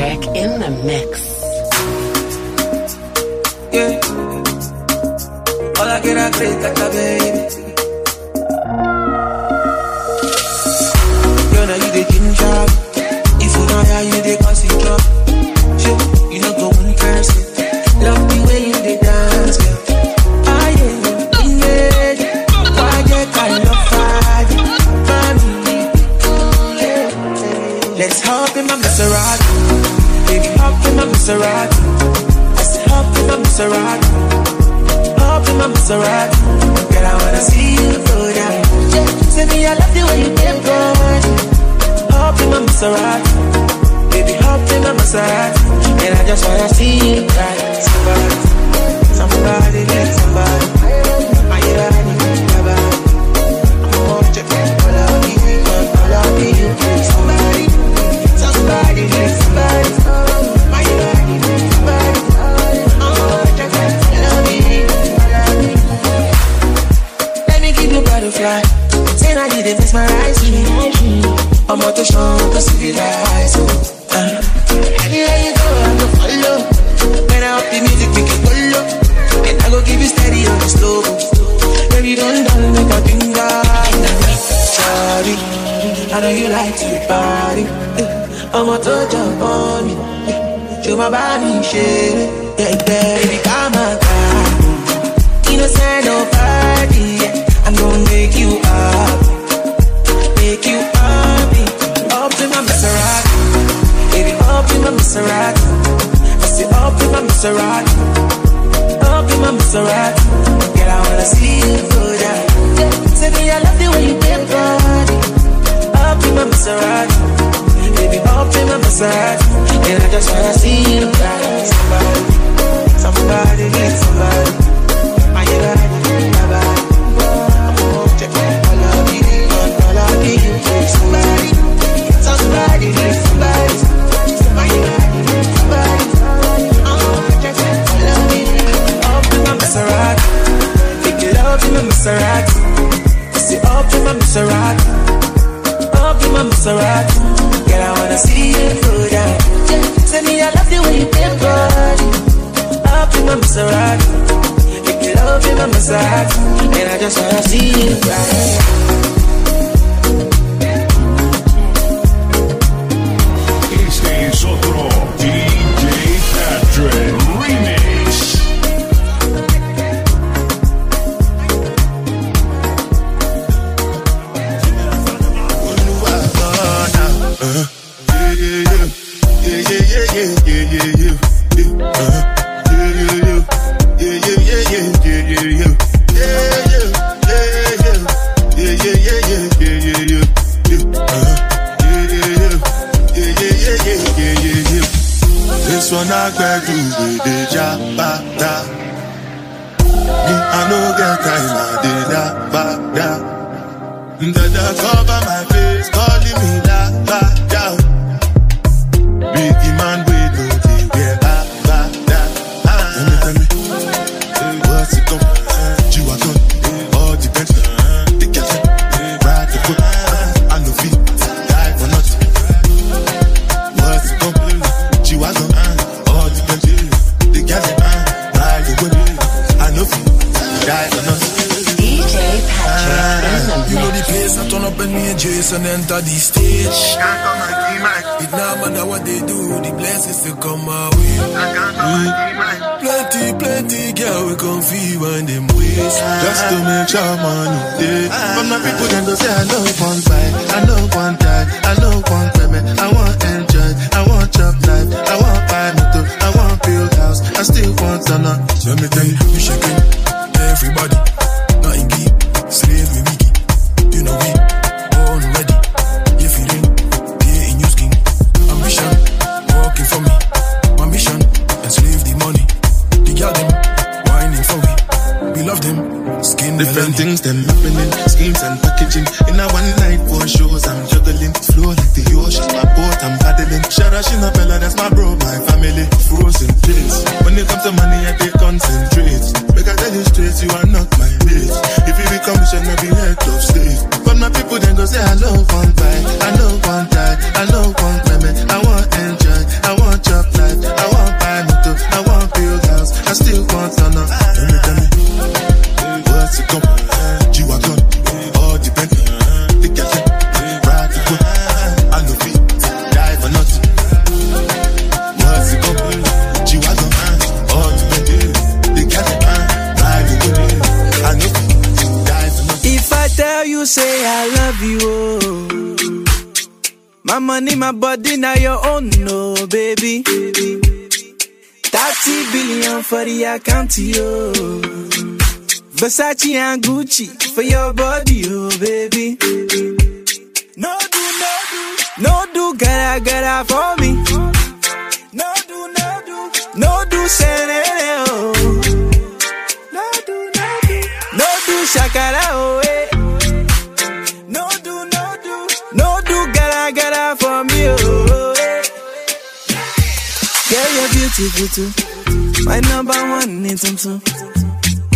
Track in the mix. Yeah. All I get are great like a baby. Girl, now you the ginger. Maserati. I said, hop in my Maserati. Hop in my Maserati. Girl, I wanna see you go down. Yeah, tell me I love the way you came forward. Hop in my Maserati. Baby, hop in my Maserati. And I just wanna see you ride. Somebody, somebody. I'm out to show the civilized. Oh. Uh. Anywhere you go, I'm gonna follow. When I up the music, we can follow. And I go give you steady on the slow. Baby, don't down like a finger. Sorry, I know you like to party. I'ma touch up on you, Show my body, shit. Yeah, baby. Maserati. Oh, give my Maserati. Girl, I wanna see you go down. Tell me I love the way you dip body. Up in my Maserati. Baby, up in my Maserati. And I just wanna see you go billion for the account, yo. Versace and Gucci for your body, oh, baby. No do, no do, no do, gotta, gotta for me. No do, no do, no do, senere, oh. No do, no do, no do, shakara, oh, eh. No do, no do, no do, gotta, gotta for me, oh. Girl, you're beautiful too. My number one in tum tum.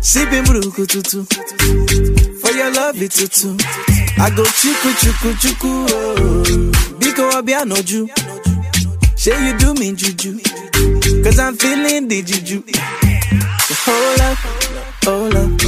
Sipping bruku tutu. For your lovely tutu. I go chuku chuku chuku. Oh. Biko obianoju. Say you do me juju. Cause I'm feeling the juju. Hold up, hold up,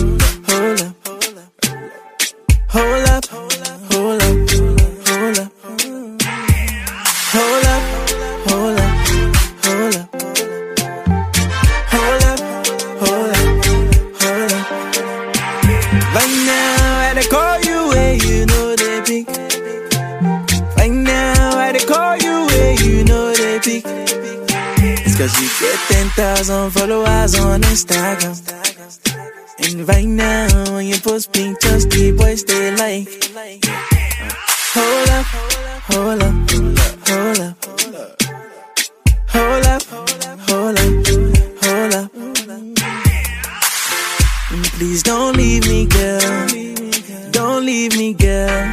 Please don't leave me, girl. Don't leave me, girl.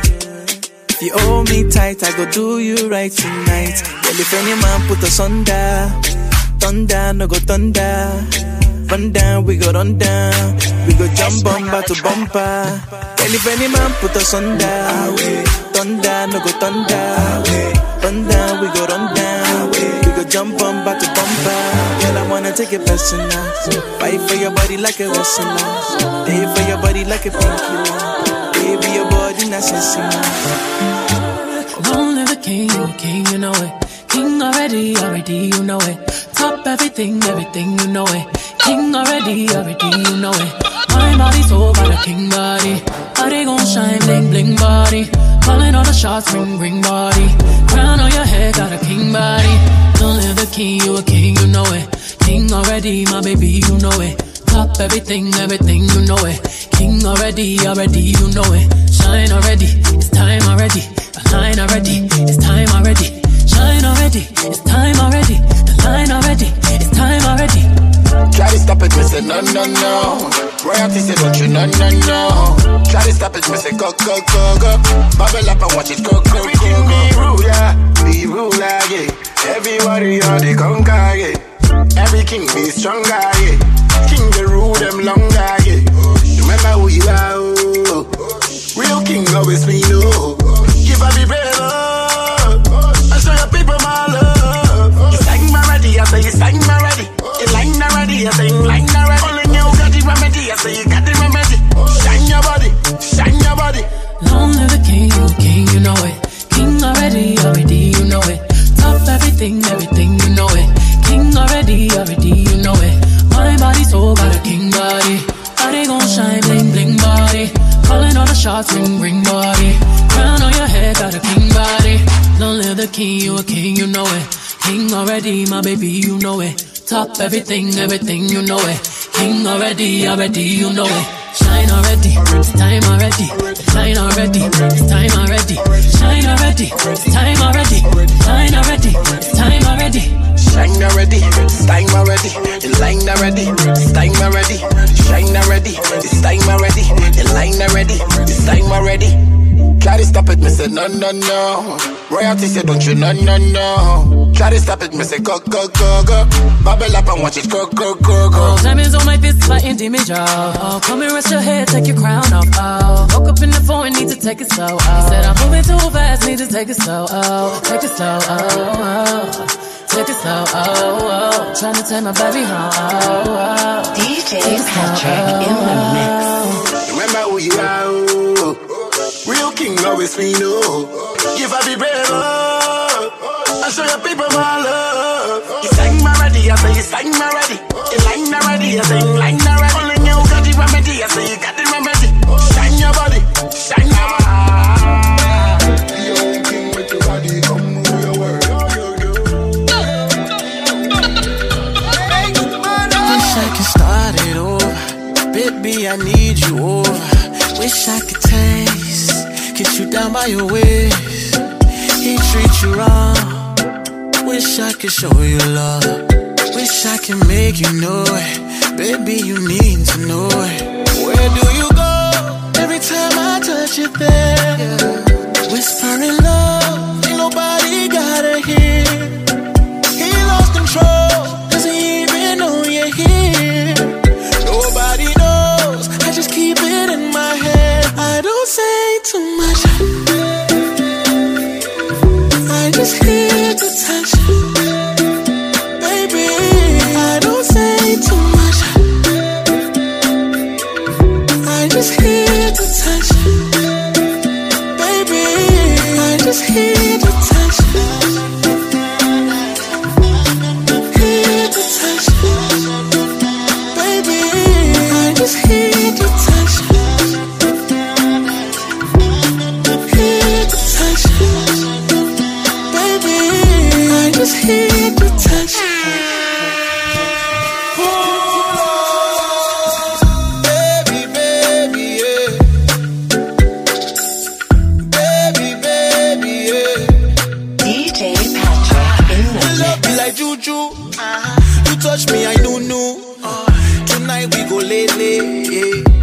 If you hold me tight, I go do you right tonight. Well, if any man put us under, thunder, no go thunder. Run down, we go run down. We go jump bumper to bumper. Well, if any man put us under, thunder, no go thunder. Run down, we go run down. Go jump bumper to bumper. Girl, I wanna take it personal. Fight for your body like a wrestler. Stay for your body like a painkiller. Baby, your body not sensible. Long live the king, a king, you know it. King already, already, you know it. Top everything, everything, you know it. King already, already, you know it. My body so got a king body. Body gon' shine, bling, bling body. Calling all the shots, ring, ring body. Crown on your head, got a king body. Long live the king, you a king, you know it. King already, my baby, you know it. Top everything, everything, you know it. King already, already, you know it. Shine already, it's time already. The line already, it's time already. Shine already, it's time already. The line already, it's time already. Try to stop it, me say no, no, no. Royalty say don't you, no, no, no. Try to stop it, me say go, go, go, go. Bubble up and watch it go, go, go, go. Be ruler, be ruler, yeah. Everybody on the conquer, yeah. Every king be stronger, yeah. King the rule them longer, yeah. Remember who you are, oh. Real king always be no. Give up be brave, oh. You line already. Only you got the remedy, I say you got the remedy. Shine your body, shine your body. Long live the king, you a king, you know it. King already, already, you know it. Top everything, everything, you know it. King already, already, you know it. My body so got a king body. Body gon' shine, bling, bling body. Calling all the shots, ring, ring body. Crown on your head, got a king body. Long live the king, you a king, you know it. King already, my baby, you know it. Top everything, everything, you know it. King already, already, you know it. Shine already, it's time already. Shine already, it's time already. Shine already, it's time already. Shine already, it's time already. Shine already, time already. The line already, time already. Shine already, it's time already. The line already, it's time already. Try to stop it, me say no, no, no. Royalty say don't you, no, no, no. Try to stop it, me say go, go, go, go. Bubble up and watch it go, go, go, go. Oh, diamonds on my fist, fighting demons, y'all. Oh, come and rest your head, take your crown off. Oh, woke up in the phone, need to take it slow. Oh, he said I'm moving too fast, need to take it slow. Oh, take it slow. Oh, oh. take it slow. Oh, oh. trying to take my baby home. Oh, oh. DJ Patrick in the oh, oh. mix. Remember who you are, oh. Real King always we know. Give a be better. I show your people my love. You sang my ready, I say you sang my ready. You line ready, I say you line ready. Calling you got the remedy, I say you got the remedy. Shine your body, shine your body. Start it over, baby. I need you over. Wish I could take Kiss you down by your waist. He treats you wrong. Wish I could show you love. Wish I could make you know it. Baby, you need to know it. Where do you go? Every time I touch you there. Whispering love. Ain't nobody just leave lately, yeah.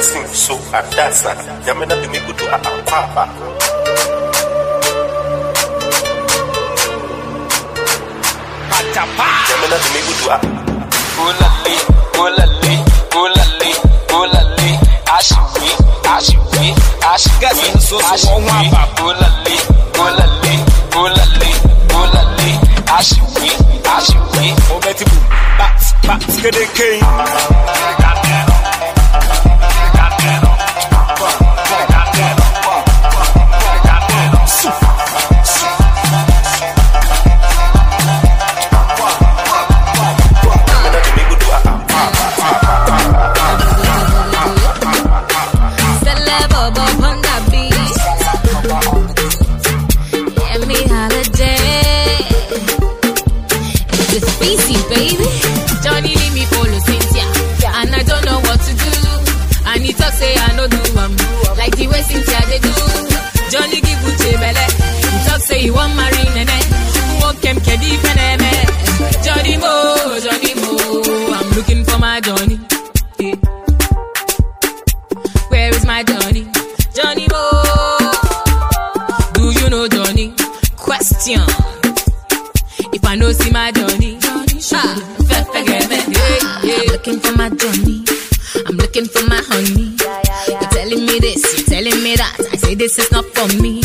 this thing so adasa yamena bimikutu akwaba patapa yamena bimikutu a ulali ulali ulali ulali. Ashiwi ashiwi ashigazi nso so won wa baba ulali ulali ulali ulali. Ashiwi ashiwi obetibu bat bat skede kane this is not for me.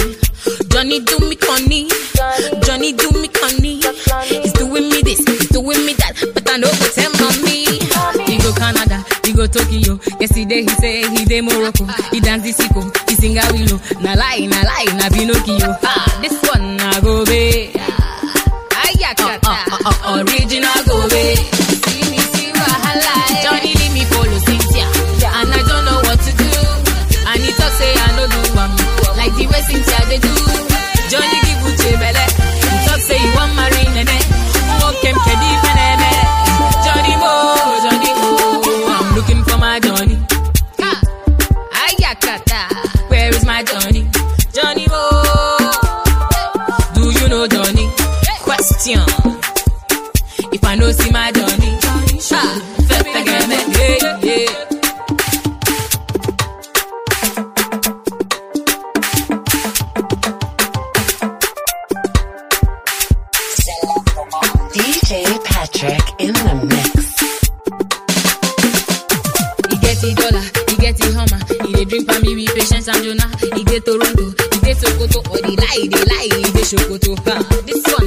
track in the mix. He get the dollar, he get the hummer. He dey drink for me with patience and Jonah. He dey Toronto, he dey Sokoto. Or oh, the lie, they lie, he dey Sokoto. Huh. This one.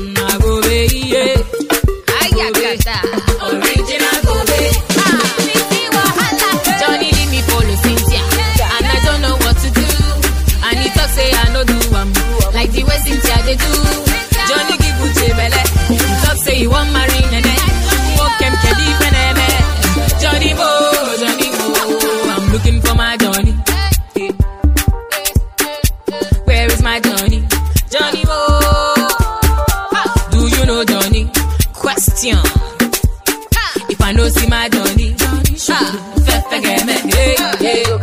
question. If I know see my Johnny, ah, fefe game, yeah, yeah,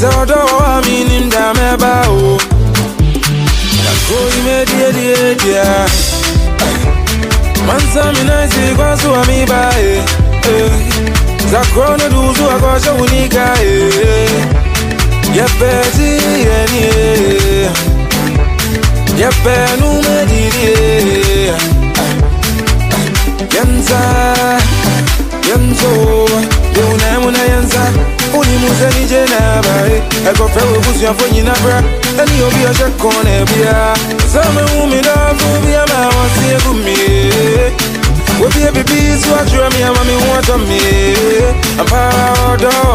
Sasa waamini mdameba o Kakoi medie die dia Manza minaisi kwa suwa mibae Zakona duzu akosha unika Yepezi yenie. Yepenu medirie Yenza. Yenzo. Yeunemu na yenza. unimuze nije nabaye ekofe eh. webuzi yafonyi nabra be shakona ebya zame umilavu byama wasiye gumiye webye bibizi me. I'm ampara odo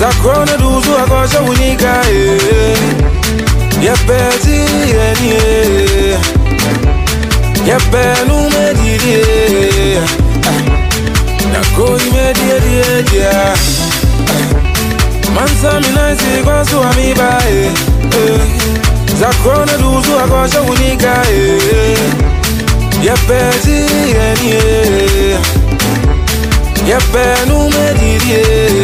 za kuona duzu akosha unika eh. yapezi yeni eh. yapenu medirie eh. nakoi medieriedia mansa minaisi kwasu amibae za kuona duzu akosha unika yapezi yeni yapenu medirie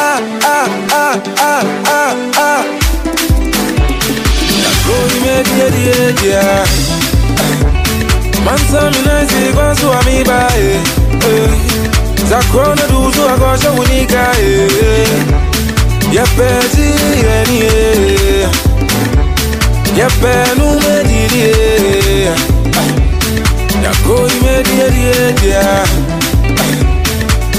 ah,